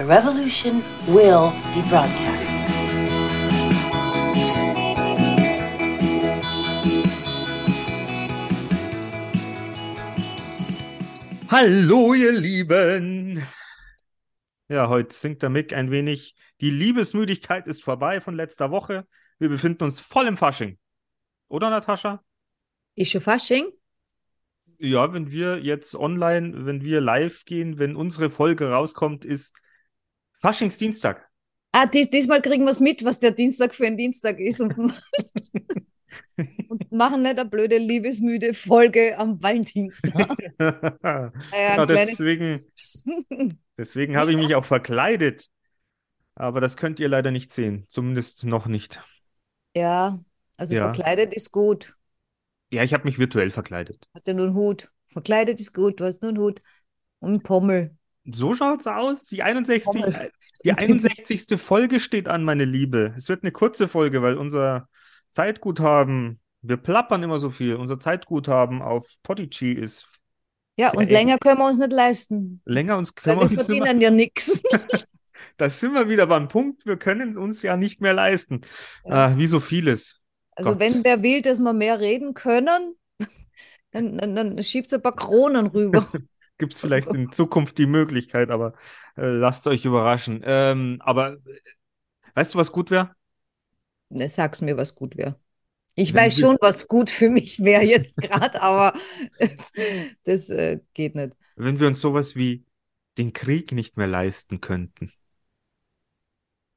The revolution will be broadcast. Hallo, ihr Lieben! Ja, heute singt der Mick ein wenig. Die Liebesmüdigkeit ist vorbei von letzter Woche. Wir befinden uns voll im Fasching. Oder, Natascha? Ist schon Fasching? Ja, wenn wir jetzt online, wenn wir live gehen, wenn unsere Folge rauskommt, ist Faschingsdienstag. Ah, dies, diesmal kriegen wir es mit, was der Dienstag für ein Dienstag ist und, und machen nicht eine blöde, liebesmüde Folge am Valentinstag. ja, ein kleines- deswegen deswegen habe ich mich auch verkleidet. Aber das könnt ihr leider nicht sehen. Zumindest noch nicht. Ja, also Ja. verkleidet ist gut. Ja, ich habe mich virtuell verkleidet. Hast ja nur einen Hut. Verkleidet ist gut, du hast nur einen Hut und einen Pommel. So schaut's aus. Die 61, Pommes. die 61. Folge steht an, meine Liebe. Es wird eine kurze Folge, weil unser Zeitguthaben, wir plappern immer so viel. Unser Zeitguthaben auf Podigy ist Ja, und eng. länger können wir uns nicht leisten. länger, uns können wir wir uns verdienen ja nichts. da sind wir wieder beim Punkt, wir können es uns ja nicht mehr leisten. Ja. Ah, wie so vieles. Also Gott. wenn wer will, dass wir mehr reden können, dann, dann, dann schiebt ein paar Kronen rüber. Gibt es vielleicht in Zukunft die Möglichkeit, aber äh, lasst euch überraschen. Ähm, aber äh, weißt du, was gut wäre? Ne, sag's mir, was gut wäre. Ich Wenn weiß schon, was gut für mich wäre jetzt gerade, aber das äh, geht nicht. Wenn wir uns sowas wie den Krieg nicht mehr leisten könnten.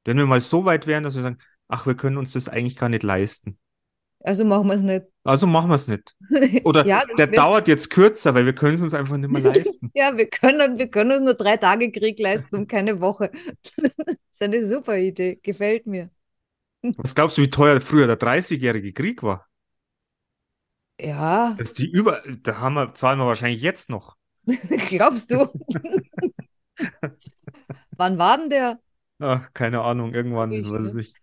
Wenn wir mal so weit wären, dass wir sagen, ach, wir können uns das eigentlich gar nicht leisten. Also machen wir es nicht. Also machen wir es nicht. Oder ja, das der dauert jetzt kürzer, weil wir können es uns einfach nicht mehr leisten. Ja, wir können, wir können uns nur drei Tage Krieg leisten und keine Woche. Das ist eine super Idee. Gefällt mir. Was glaubst du, wie teuer früher der 30-jährige Krieg war? Ja, Dass die über, da haben wir, zahlen wir wahrscheinlich jetzt noch. glaubst du? Wann war denn der? Ach, keine Ahnung, irgendwann, Ich, was weiß ne? ich.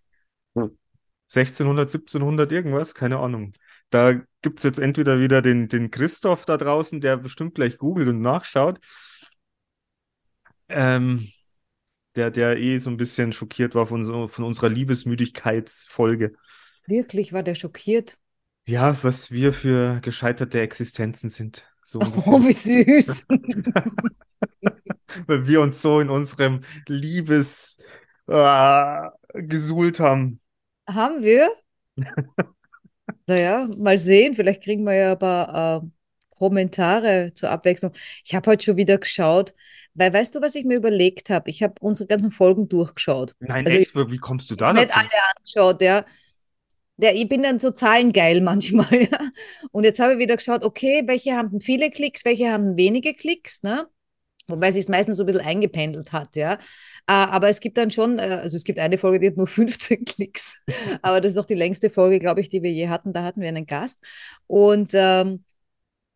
1600, 1700, irgendwas, keine Ahnung. Da gibt es jetzt entweder wieder den, den Christoph da draußen, der bestimmt gleich googelt und nachschaut. Ähm, der, der eh so ein bisschen schockiert war von, so, von unserer Liebesmüdigkeitsfolge. Wirklich, war der schockiert? Ja, was wir für gescheiterte Existenzen sind. So Oh, wie süß. Weil wir uns so in unserem Liebes äh, gesuhlt haben. Haben wir? Naja, mal sehen. Vielleicht kriegen wir ja ein paar äh, Kommentare zur Abwechslung. Ich habe heute schon wieder geschaut, weil weißt du, was ich mir überlegt habe? Ich habe unsere ganzen Folgen durchgeschaut. Nein, Also echt? Wie kommst du da Nicht dazu? alle angeschaut, ja. Ja, ich bin dann so zahlengeil manchmal, ja. Und jetzt habe ich wieder geschaut, okay, welche haben viele Klicks, welche haben wenige Klicks, ne? Wobei sich es meistens so ein bisschen eingependelt hat, ja. Äh, Aber es gibt dann schon, äh, also es gibt eine Folge, die hat nur 15 Klicks. Aber das ist auch die längste Folge, glaube ich, die wir je hatten. Da hatten wir einen Gast. Und ähm,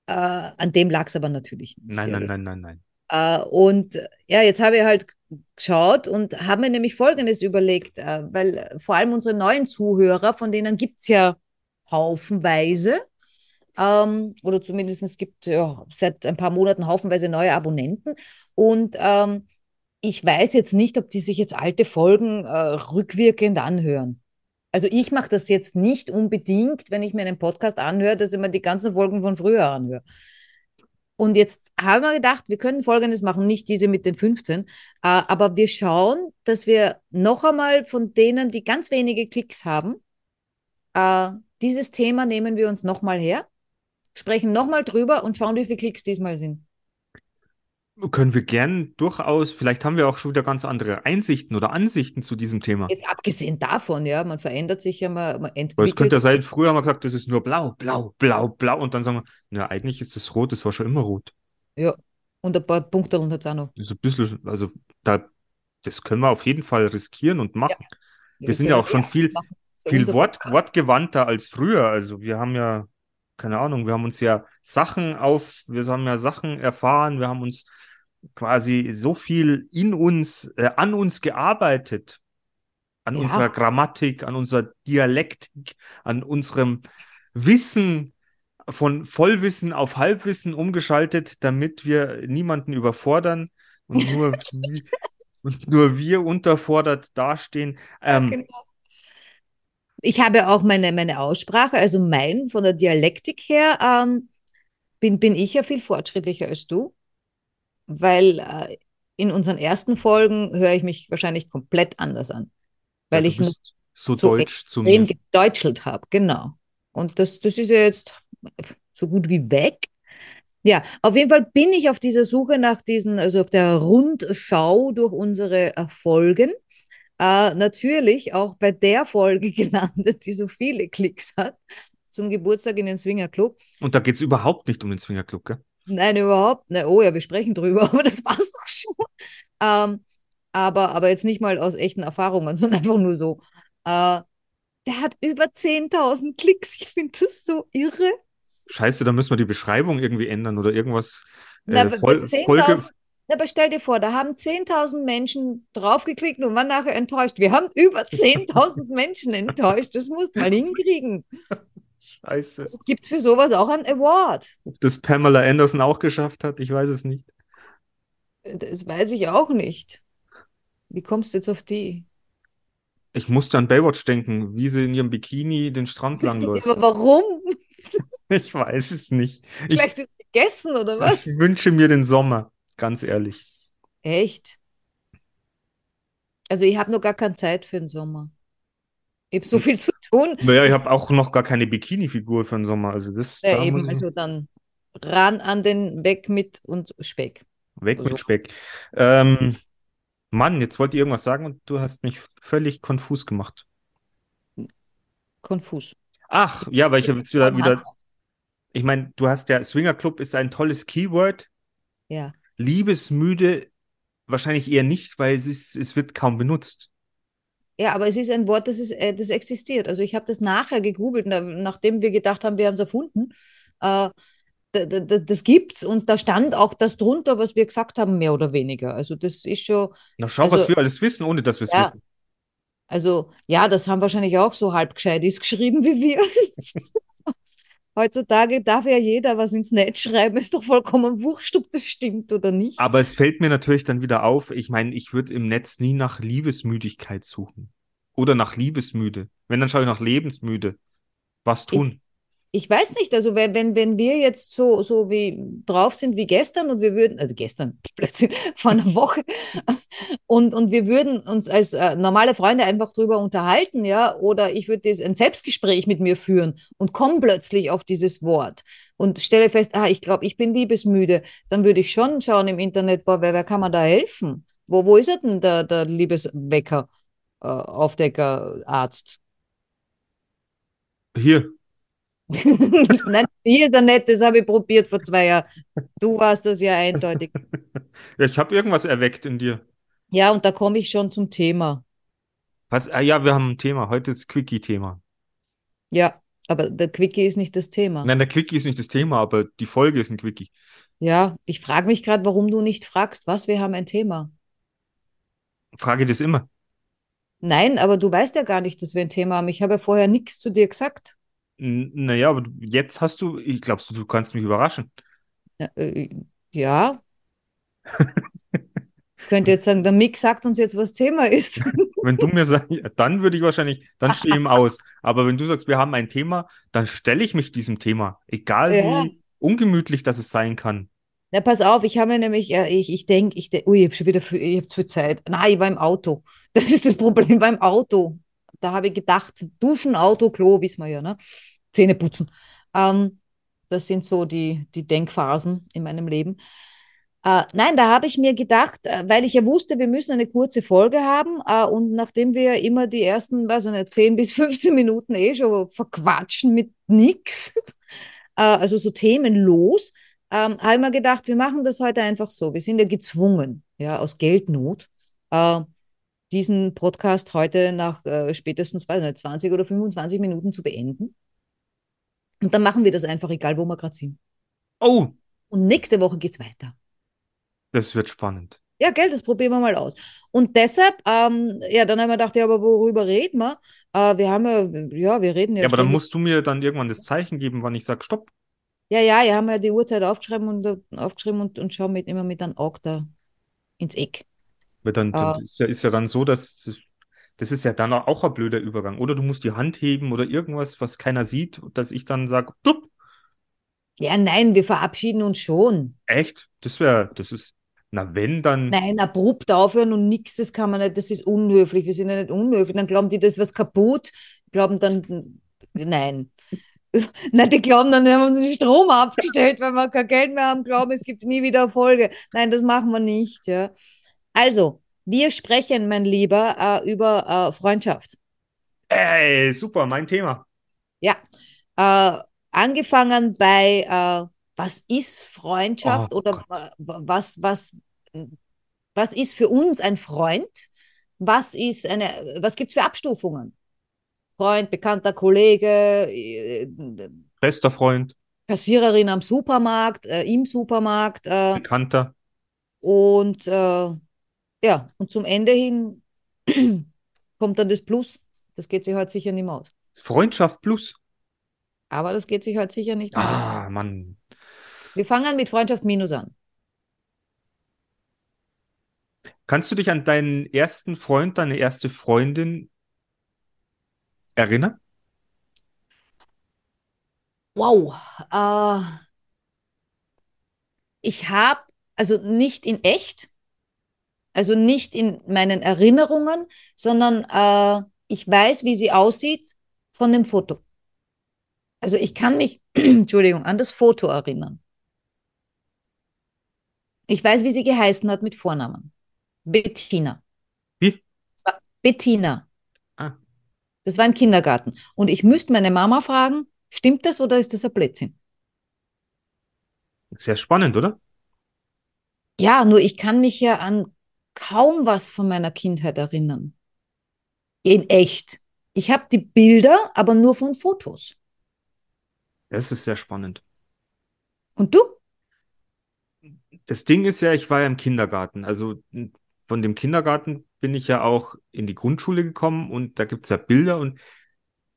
äh, an dem lag es aber natürlich nicht. Nein, nein, nein, nein, nein. äh, und ja, jetzt habe ich halt geschaut und habe mir nämlich Folgendes überlegt, äh, weil vor allem unsere neuen Zuhörer, von denen gibt es ja haufenweise, ähm, oder zumindest es gibt ja seit ein paar Monaten haufenweise neue Abonnenten. Und ähm, ich weiß jetzt nicht, ob die sich jetzt alte Folgen äh, rückwirkend anhören. Also ich mache das jetzt nicht unbedingt, wenn ich mir einen Podcast anhöre, dass ich mir die ganzen Folgen von früher anhöre. Und jetzt haben wir gedacht, wir können Folgendes machen, nicht diese mit den 15, äh, aber wir schauen, dass wir noch einmal von denen, die ganz wenige Klicks haben, äh, dieses Thema nehmen wir uns nochmal her, sprechen nochmal drüber und schauen, wie viele Klicks diesmal sind. Können wir gern durchaus, vielleicht haben wir auch schon wieder ganz andere Einsichten oder Ansichten zu diesem Thema. Jetzt abgesehen davon, ja, man verändert sich ja, man, man Weil es entwickelt. könnte ja sein, früher haben wir gesagt, das ist nur blau, blau, blau, blau. Und dann sagen wir, ja, eigentlich ist das rot, das war schon immer rot. Ja, und ein paar Punkte hat es auch noch. So ein bisschen, also da, das können wir auf jeden Fall riskieren und machen. Wir sind ja auch schon viel, machen. Viel Wort, Podcast. wortgewandter als früher. Also wir haben ja, keine Ahnung, wir haben uns ja Sachen auf, wir haben ja Sachen erfahren, wir haben uns quasi so viel in uns, äh, an uns gearbeitet. An Ja. unserer Grammatik, an unserer Dialektik, an unserem Wissen von Vollwissen auf Halbwissen umgeschaltet, damit wir niemanden überfordern und nur Und nur wir unterfordert dastehen. Ähm, Genau. Ich habe auch meine, meine Aussprache, also mein, von der Dialektik her, ähm, bin, bin ich ja viel fortschrittlicher als du, weil äh, in unseren ersten Folgen höre ich mich wahrscheinlich komplett anders an, weil ja, ich noch so so deutsch zu mir. gedeutschelt habe, genau. Und das, das ist ja jetzt so gut wie weg. Ja, auf jeden Fall bin ich auf dieser Suche nach diesen, also auf der Rundschau durch unsere äh, Folgen, äh, natürlich auch bei der Folge gelandet, die so viele Klicks hat, zum Geburtstag in den Swinger Club. Und da geht es überhaupt nicht um den Swingerclub, gell? Nein, überhaupt nicht. Oh ja, wir sprechen drüber, aber das war's doch schon. Ähm, aber, aber jetzt nicht mal aus echten Erfahrungen, sondern einfach nur so. Äh, der hat über 10.000 Klicks. Ich finde das so irre. Scheiße, da müssen wir die Beschreibung irgendwie ändern oder irgendwas. Na, Äh, 10.000 Folge, Na, aber stell dir vor, da haben 10.000 Menschen draufgeklickt und waren nachher enttäuscht. Wir haben über 10.000 Menschen enttäuscht. Das musst du mal hinkriegen. Scheiße. Gibt es für sowas auch einen Award? Ob das Pamela Anderson auch geschafft hat, ich weiß es nicht. Das weiß ich auch nicht. Wie kommst du jetzt auf die? Ich musste an Baywatch denken, wie sie in ihrem Bikini den Strand langläuft. Aber warum? Ich weiß es nicht. Ich, Vielleicht ist gegessen oder was? ich wünsche mir den Sommer, ganz ehrlich. Echt? Also ich habe noch gar keine Zeit für den Sommer. Ich habe so viel zu tun. Naja, ich habe auch noch gar keine Bikini-Figur für den Sommer. Also das, Ja, da eben, also dann ran an den Weg mit und Speck. weg also- mit Speck. Ähm, Mann, jetzt wollte ich irgendwas sagen und du hast mich völlig konfus gemacht. Konfus. Ach, ja, weil ich habe jetzt wieder, wieder, ich meine, du hast ja, Swinger Club ist ein tolles Keyword. Ja. Liebesmüde wahrscheinlich eher nicht, weil es ist, es wird kaum benutzt. Ja, aber es ist ein Wort, das, ist, äh, das existiert. Also ich habe das nachher gegoogelt, na, nachdem wir gedacht haben, wir haben es erfunden. Äh, da- da- da- das gibt's und da stand auch das drunter, was wir gesagt haben, mehr oder weniger. Also das ist schon, Na, schau, Also- was wir alles wissen, ohne dass wir es Ja. wissen. also ja, das haben wahrscheinlich auch so halb Gescheitis geschrieben wie wir. Heutzutage darf ja jeder was ins Netz schreiben, ist doch vollkommen wurscht, ob das stimmt oder nicht. Aber es fällt mir natürlich dann wieder auf, ich meine, ich würde im Netz nie nach Liebesmüdigkeit suchen. Oder nach Liebesmüde. Wenn, dann schaue ich nach lebensmüde. Was tun? Ich weiß nicht, also wenn, wenn, wir jetzt so, so wie drauf sind wie gestern und wir würden, also gestern, plötzlich vor einer Woche, und, und wir würden uns als äh, normale Freunde einfach drüber unterhalten, ja, oder ich würde ein Selbstgespräch mit mir führen und komme plötzlich auf dieses Wort und stelle fest, ah, ich glaube, ich bin liebesmüde, dann würde ich schon schauen im Internet, boah, wer, wer kann mir da helfen? Wo, wo ist er denn, der, der Liebeswecker, äh, Aufdecker, Arzt? Hier, Nein, hier ist er nicht, das habe ich probiert vor zwei Jahren. Du warst das ja eindeutig. ja, ich habe irgendwas erweckt in dir. Ja, und da komme ich schon zum Thema. Was? Ah, ja, wir haben ein Thema. Heute ist Quickie-Thema. Ja, aber der Quickie ist nicht das Thema. Nein, der Quickie ist nicht das Thema, aber die Folge ist ein Quickie. Ja, ich frage mich gerade, warum du nicht fragst, was wir haben ein Thema. Frage das immer. Nein, aber du weißt ja gar nicht, dass wir ein Thema haben. Ich habe ja vorher nichts zu dir gesagt. Naja, aber jetzt hast du, ich glaubst du, du kannst mich überraschen. Ja, äh, ja. Könnte jetzt sagen, der Mick sagt uns jetzt, was Thema ist. Wenn du mir sagst, dann würde ich wahrscheinlich, dann stehe ich ihm aus. Aber wenn du sagst, wir haben ein Thema, dann stelle ich mich diesem Thema. Egal Ja. wie ungemütlich das es sein kann. Na, pass auf, ich habe mir nämlich, ja, ich, ich denke, ich denk, ui, ich habe schon wieder viel, ich hab zu viel Zeit. Nein, ich war im Auto. Das ist das Problem beim Auto. Da habe ich gedacht, Duschen, Auto, Klo, wissen wir ja, ne? Zähne putzen. Ähm, das sind so die, die Denkphasen in meinem Leben. Äh, nein, da habe ich mir gedacht, äh, weil ich ja wusste, wir müssen eine kurze Folge haben äh, und nachdem wir immer die ersten, weiß ich nicht, 10 bis 15 Minuten eh schon verquatschen mit nix, äh, also so themenlos, ähm, habe ich mir gedacht, wir machen das heute einfach so. Wir sind ja gezwungen, ja, aus Geldnot, äh, diesen Podcast heute nach äh, spätestens weiß ich nicht, 20 oder 25 Minuten zu beenden. Und dann machen wir das einfach, egal wo wir gerade sind. Oh, Und nächste Woche geht's weiter. das wird spannend. Ja, gell, das probieren wir mal aus. Und deshalb, ähm, ja, dann haben wir gedacht, ja, aber worüber reden wir? Äh, wir haben ja, ja, wir reden ja. Ja, aber dann musst du mir dann irgendwann das Zeichen geben, wann ich sage, stopp. Ja, ja, ja, haben wir die Uhrzeit aufgeschrieben und, äh, aufgeschrieben und, und schauen mit, immer mit einem Auge da ins Eck. Weil dann, dann Äh, ist ja, ist ja dann so, dass das, das ist ja dann auch ein blöder Übergang. Oder du musst die Hand heben oder irgendwas, was keiner sieht, dass ich dann sage, ja, nein, wir verabschieden uns schon. echt? Das wäre, das ist, na wenn, dann. Nein, abrupt aufhören und nichts, das kann man nicht, das ist unhöflich. Wir sind ja nicht unhöflich. Dann glauben die, das ist was kaputt. Glauben dann, nein. Nein, die glauben dann, wir haben uns den Strom abgestellt, weil wir kein Geld mehr haben, glauben, es gibt nie wieder Erfolge. Nein, das machen wir nicht. Ja. Also, wir sprechen, mein Lieber, äh, über äh, Freundschaft. Ey, super, mein Thema. Ja. Äh, angefangen bei, äh, was ist Freundschaft Oh oder was, was, was ist für uns ein Freund? Was ist eine, was gibt es für Abstufungen? Freund, bekannter Kollege, äh, Bester Freund, Kassiererin am Supermarkt, äh, im Supermarkt äh, Bekannter. und äh, ja, und zum Ende hin kommt dann das Plus. Das geht sich heute sicher nicht mehr aus. Freundschaft plus. Aber das geht sich heute sicher nicht mehr aus. Ah, Mann. Wir fangen mit Freundschaft minus an. Kannst du dich an deinen ersten Freund, deine erste Freundin erinnern? Wow. Äh, ich habe, also nicht in echt, also nicht in meinen Erinnerungen, sondern äh, ich weiß, wie sie aussieht von dem Foto. Also ich kann mich, Entschuldigung, an das Foto erinnern. Ich weiß, wie sie geheißen hat mit Vornamen. Bettina. Wie? Bettina. Ah. Das war im Kindergarten. Und ich müsste meine Mama fragen, stimmt das oder ist das ein Blödsinn? Sehr spannend, oder? Ja, nur ich kann mich ja an kaum was von meiner Kindheit erinnern. In echt. Ich habe die Bilder, aber nur von Fotos. Das ist sehr spannend. Und du? Das Ding ist ja, ich war ja im Kindergarten. Also von dem Kindergarten bin ich ja auch in die Grundschule gekommen und da gibt es ja Bilder und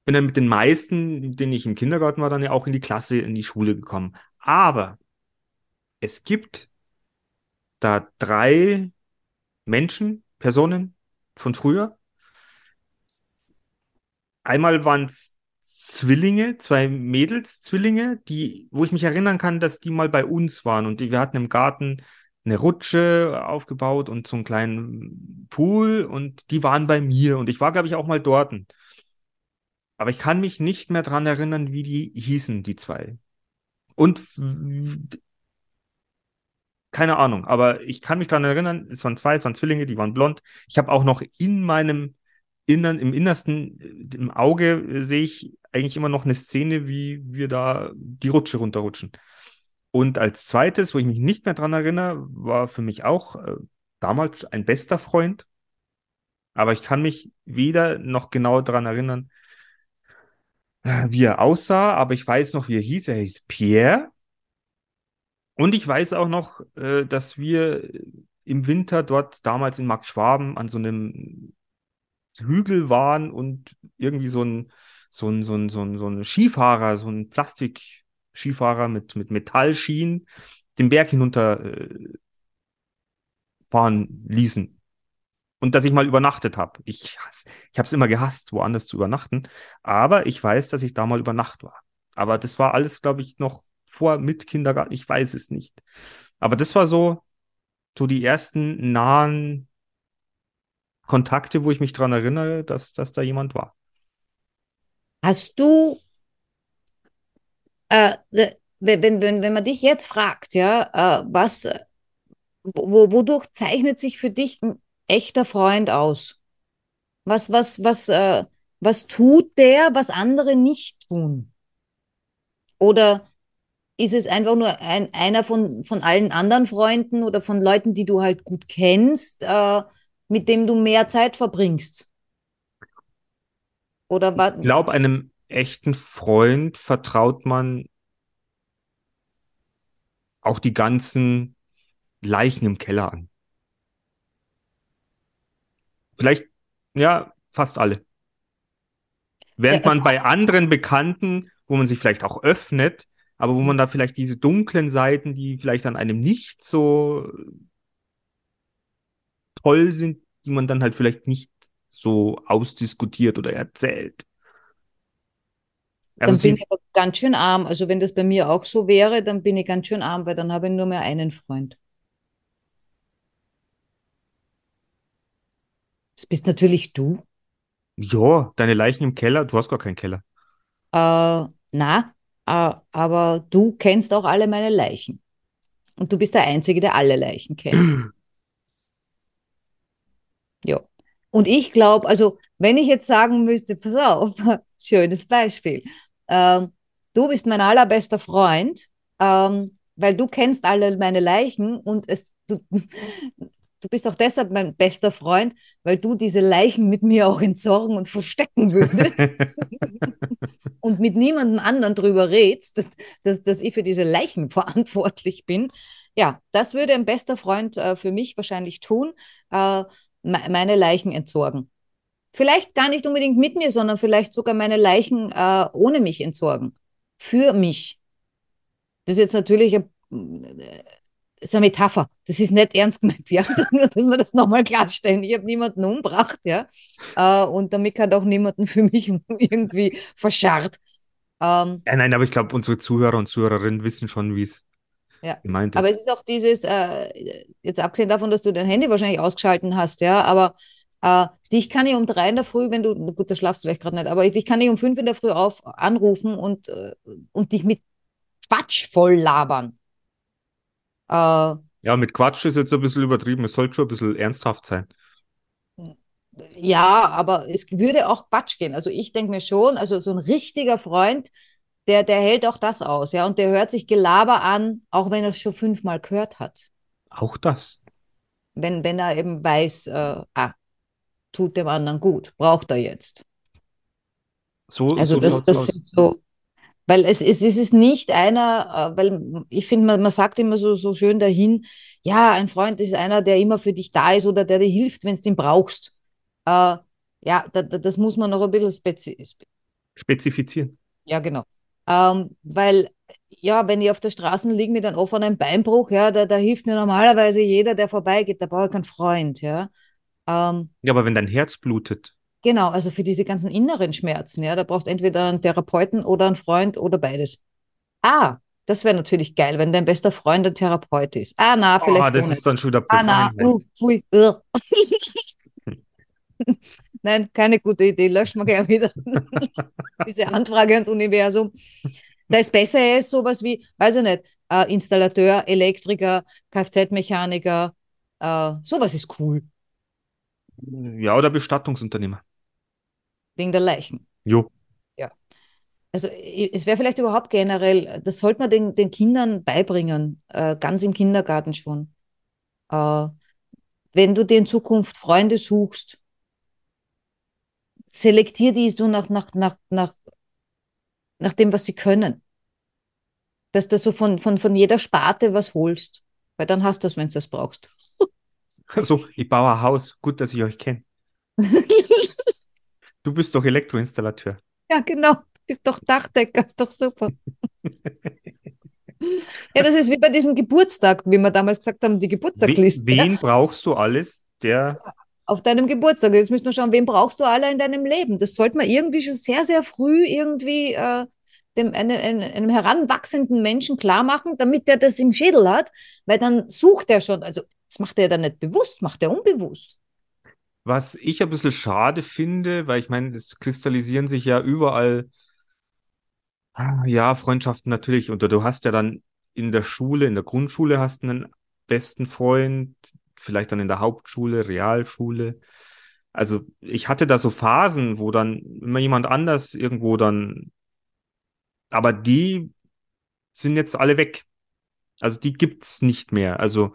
bin dann mit den meisten, mit denen ich im Kindergarten war, dann ja auch in die Klasse, in die Schule gekommen. Aber es gibt da drei Menschen, Personen von früher. Einmal waren es Zwillinge, zwei Mädels, Zwillinge, die, wo ich mich erinnern kann, dass die mal bei uns waren und die, wir hatten im Garten eine Rutsche aufgebaut und so einen kleinen Pool und die waren bei mir und ich war, glaube ich, auch mal dort. Aber ich kann mich nicht mehr dran erinnern, wie die hießen, die zwei. Und keine Ahnung, aber ich kann mich dran erinnern, es waren zwei, es waren Zwillinge, die waren blond. Ich habe auch noch in meinem Innern, im Innersten, im Auge äh, sehe ich eigentlich immer noch eine Szene, wie wir da die Rutsche runterrutschen. Und als zweites, wo ich mich nicht mehr dran erinnere, war für mich auch äh, damals ein bester Freund. Aber ich kann mich weder noch genau dran erinnern, äh, wie er aussah, aber ich weiß noch, wie er hieß. Er hieß Pierre. Und ich weiß auch noch, äh, dass wir im Winter dort damals in Markt Schwaben an so einem Hügel waren und irgendwie so ein, so ein, so ein, so ein, so ein Skifahrer, so ein Plastik-Skifahrer mit, mit Metallschienen den Berg hinunter äh, fahren ließen. Und dass ich mal übernachtet habe. Ich, ich habe es immer gehasst, woanders zu übernachten. Aber ich weiß, dass ich da mal über Nacht war. Aber das war alles, glaube ich, noch vor, mit Kindergarten. Ich weiß es nicht. Aber das war so, so die ersten nahen Kontakte, wo ich mich dran erinnere, dass, dass da jemand war. Hast du, äh, wenn, wenn, wenn man dich jetzt fragt, ja, äh, was, wo, wodurch zeichnet sich für dich ein echter Freund aus? Was, was, was, äh, was tut der, was andere nicht tun? Oder ist es einfach nur ein, einer von, von allen anderen Freunden oder von Leuten, die du halt gut kennst, äh, mit dem du mehr Zeit verbringst? Oder was? Ich glaube, einem echten Freund vertraut man auch die ganzen Leichen im Keller an. Vielleicht, ja, fast alle. Während man bei anderen Bekannten, wo man sich vielleicht auch öffnet, aber wo man da vielleicht diese dunklen Seiten, die vielleicht an einem nicht so toll sind, die man dann halt vielleicht nicht so ausdiskutiert oder erzählt. Dann Also bin sie, ich aber ganz schön arm. Also wenn das bei mir auch so wäre, dann bin ich ganz schön arm, weil dann habe ich nur mehr einen Freund. Das bist natürlich du. ja, deine Leichen im Keller, du hast gar keinen Keller. Äh, na, aber du kennst auch alle meine Leichen. Und du bist der Einzige, der alle Leichen kennt. Ja. Und ich glaube, also wenn ich jetzt sagen müsste, pass auf, schönes Beispiel. Ähm, du bist mein allerbester Freund, ähm, weil du kennst alle meine Leichen und es, du, du bist auch deshalb mein bester Freund, weil du diese Leichen mit mir auch entsorgen und verstecken würdest und mit niemandem anderen drüber redst, dass, dass, dass ich für diese Leichen verantwortlich bin. Ja, das würde ein bester Freund äh, für mich wahrscheinlich tun, äh, me meine Leichen entsorgen. Vielleicht gar nicht unbedingt mit mir, sondern vielleicht sogar meine Leichen äh, ohne mich entsorgen. Für mich. Das ist jetzt natürlich ein, äh, ist eine Metapher. Das ist nicht ernst gemeint, ja. Nur, dass wir das nochmal klarstellen. Ich habe niemanden umgebracht, ja. Äh, und damit hat auch niemanden für mich irgendwie verscharrt. Ähm, Ja, nein, aber ich glaube, unsere Zuhörer und Zuhörerinnen wissen schon, wie es Ja. gemeint ist. Aber es ist auch dieses, äh, jetzt abgesehen davon, dass du dein Handy wahrscheinlich ausgeschalten hast, ja, aber äh, dich kann ich um drei in der Früh, wenn du, gut, da schlafst du vielleicht gerade nicht, aber ich, dich kann ich um fünf in der Früh auf anrufen und, äh, und dich mit Quatsch voll labern. Äh, ja, mit Quatsch ist jetzt ein bisschen übertrieben. Es sollte schon ein bisschen ernsthaft sein. ja, aber es würde auch Quatsch gehen. Also ich denke mir schon, also so ein richtiger Freund, der, der hält auch das aus, ja, und der hört sich Gelaber an, auch wenn er es schon fünfmal gehört hat. Auch das. wenn, wenn er eben weiß, äh, ah, tut dem anderen gut, braucht er jetzt. So, Also so das, das sind so, weil es, es, es ist nicht einer, äh, weil ich finde, man, man sagt immer so, so schön dahin, ja, ein Freund ist einer, der immer für dich da ist oder der dir hilft, wenn du ihn brauchst. Äh, ja, da, da, das muss man noch ein bisschen spezi Spezifizieren. ja, genau. Ähm, weil, ja, wenn ich auf der Straße liege mit einem offenen Beinbruch, ja, da, da hilft mir normalerweise jeder, der vorbeigeht, da brauche ich keinen Freund, ja. Ähm, Ja, aber wenn dein Herz blutet, Genau, also für diese ganzen inneren Schmerzen, ja, da brauchst du entweder einen Therapeuten oder einen Freund oder beides. Ah, das wäre natürlich geil, wenn dein bester Freund ein Therapeut ist. Ah, na, vielleicht oh, das nicht. ist dann schon wieder Ah, na, uh, pfui, uh. Nein, keine gute Idee, löschen wir gleich wieder diese Anfrage ans Universum. Da ist besser ist sowas wie, weiß ich nicht, äh, Installateur, Elektriker, Kfz-Mechaniker, äh, sowas ist cool, Ja, oder Bestattungsunternehmer. wegen der Leichen. Jo. Also i- es wäre vielleicht überhaupt generell, das sollte man den, den Kindern beibringen, äh, ganz im Kindergarten schon. Äh, wenn du dir in Zukunft Freunde suchst, selektier die so nach, nach, nach, nach, nach dem, was sie können. Dass du so von, von, von jeder Sparte was holst. Weil dann hast du das, wenn du das brauchst. Also, ich baue ein Haus. Gut, dass ich euch kenne. Du bist doch Elektroinstallateur. Ja, genau. Bist doch Dachdecker, ist doch super. Ja, das ist wie bei diesem Geburtstag, wie wir damals gesagt haben, die Geburtstagsliste. wen brauchst du alles, der auf deinem Geburtstag. Jetzt müssen wir schauen, wen brauchst du alle in deinem Leben? Das sollte man irgendwie schon sehr, sehr früh irgendwie äh, dem, einem, einem, einem heranwachsenden Menschen klar machen, damit der das im Schädel hat, weil dann sucht er schon, also das macht er dann nicht bewusst, macht er unbewusst. Was ich ein bisschen schade finde, weil ich meine, es kristallisieren sich ja überall, ah, ja, Freundschaften natürlich. Und du hast ja dann in der Schule, in der Grundschule hast du einen besten Freund, vielleicht dann in der Hauptschule, Realschule. Also ich hatte da so Phasen, wo dann immer jemand anders irgendwo dann, aber die sind jetzt alle weg. Also die gibt's nicht mehr. Also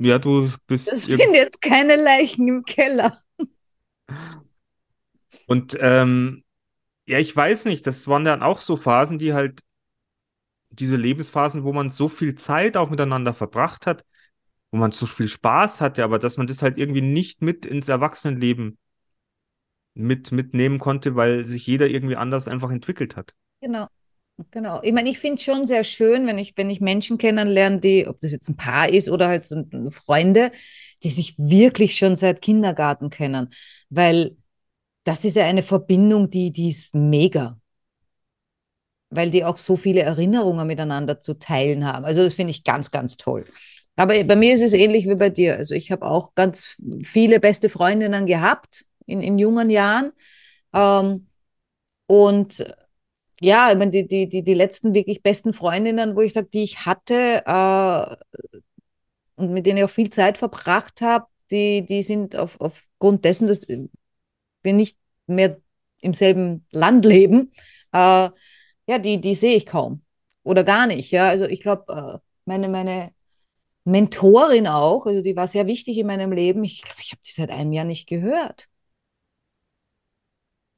ja, du bist Das sind jetzt keine Leichen im Keller. Und ähm, ja, ich weiß nicht, das waren dann auch so Phasen, die halt, diese Lebensphasen, wo man so viel Zeit auch miteinander verbracht hat, wo man so viel Spaß hatte, aber dass man das halt irgendwie nicht mit ins Erwachsenenleben mit mitnehmen konnte, weil sich jeder irgendwie anders einfach entwickelt hat. Genau. Genau. Ich meine, ich finde es schon sehr schön, wenn ich, wenn ich Menschen kennenlerne, die, ob das jetzt ein Paar ist oder halt so Freunde, die sich wirklich schon seit Kindergarten kennen. Weil das ist ja eine Verbindung, die, die ist mega. Weil die auch so viele Erinnerungen miteinander zu teilen haben. Also das finde ich ganz, ganz toll. Aber bei mir ist es ähnlich wie bei dir. Also ich habe auch ganz viele beste Freundinnen gehabt in, in jungen Jahren. Ähm, und ja, ich meine, die, die, die, die letzten wirklich besten Freundinnen, wo ich sage, die ich hatte äh, und mit denen ich auch viel Zeit verbracht habe, die, die sind auf, aufgrund dessen, dass wir nicht mehr im selben Land leben, äh, ja, die, die sehe ich kaum oder gar nicht. Ja, also ich glaube, äh, meine, meine Mentorin auch, also die war sehr wichtig in meinem Leben. Ich glaube, ich habe die seit einem Jahr nicht gehört.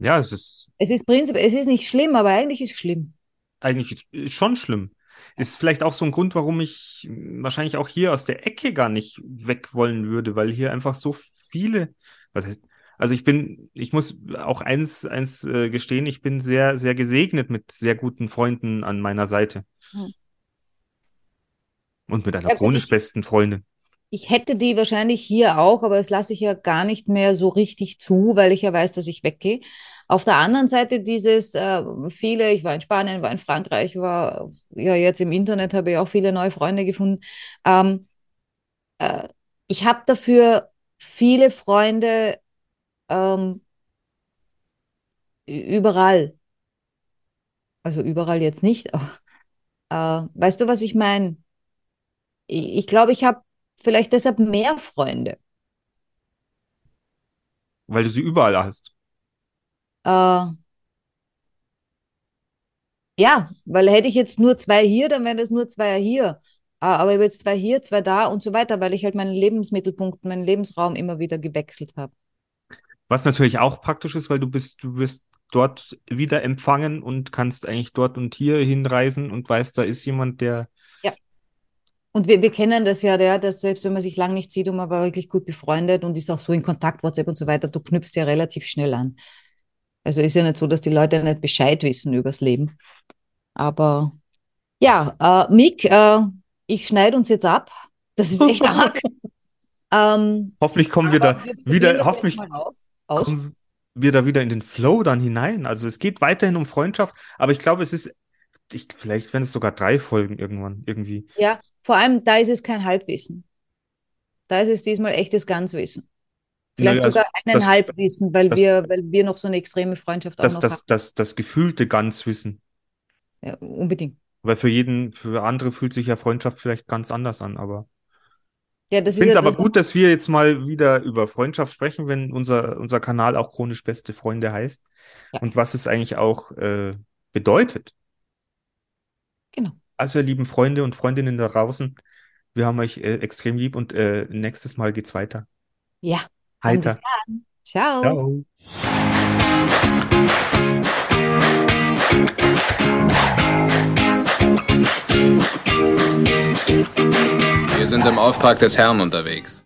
Ja, es ist. Es ist prinzipiell, es ist nicht schlimm, aber eigentlich ist es schlimm. Eigentlich schon schlimm. Ist vielleicht auch so ein Grund, warum ich wahrscheinlich auch hier aus der Ecke gar nicht weg wollen würde, weil hier einfach so viele, was heißt, also ich bin, ich muss auch eins, eins äh, gestehen, ich bin sehr, sehr gesegnet mit sehr guten Freunden an meiner Seite. Hm. Und mit einer ja, chronisch ich, besten Freundin. Ich hätte die wahrscheinlich hier auch, aber das lasse ich ja gar nicht mehr so richtig zu, weil ich ja weiß, dass ich weggehe. Auf der anderen Seite dieses äh, viele, ich war in Spanien, war in Frankreich, war ja jetzt im Internet, habe ich auch viele neue Freunde gefunden. Ähm, äh, ich habe dafür viele Freunde ähm, überall. Also überall jetzt nicht. Aber, äh, weißt du, was ich meine? Ich, ich glaube, ich habe vielleicht deshalb mehr Freunde. Weil du sie überall hast. Äh, ja, weil hätte ich jetzt nur zwei hier, dann wären das nur zwei hier. Ah, aber ich habe jetzt zwei hier, zwei da und so weiter, weil ich halt meinen Lebensmittelpunkt, meinen Lebensraum immer wieder gewechselt habe. Was natürlich auch praktisch ist, weil du bist, du wirst dort wieder empfangen und kannst eigentlich dort und hier hinreisen und weißt, da ist jemand, der. Und wir, wir kennen das ja, der, dass selbst wenn man sich lange nicht sieht und man war wirklich gut befreundet und ist auch so in Kontakt, WhatsApp und so weiter, du knüpfst ja relativ schnell an. Also ist ja nicht so, dass die Leute nicht Bescheid wissen übers Leben. Aber ja, äh, Mick, äh, ich schneide uns jetzt ab. Das ist echt arg. ähm, hoffentlich kommen wir da wir wieder, hoffentlich kommen wir da wieder in den Flow dann hinein. Also es geht weiterhin um Freundschaft, aber ich glaube, es ist, ich, vielleicht werden es sogar drei Folgen irgendwann irgendwie. Ja, vor allem da ist es kein Halbwissen. Da ist es diesmal echtes Ganzwissen. Vielleicht naja, sogar eineinhalb das, Wissen, weil, das, wir, weil wir noch so eine extreme Freundschaft das, auch noch das, haben. Das, das gefühlte Ganzwissen. Ja, unbedingt. Weil für jeden, für andere fühlt sich ja Freundschaft vielleicht ganz anders an, aber. Ja, das ich finde es ja aber gut, dass wir jetzt mal wieder über Freundschaft sprechen, wenn unser, unser Kanal auch chronisch beste Freunde heißt. Ja. Und was es eigentlich auch äh, bedeutet. Genau. Also, ihr lieben Freunde und Freundinnen da draußen, wir haben euch äh, extrem lieb und äh, nächstes Mal geht's weiter. Ja. Heiter. Ciao. Ciao. Wir sind im Auftrag des Herrn unterwegs.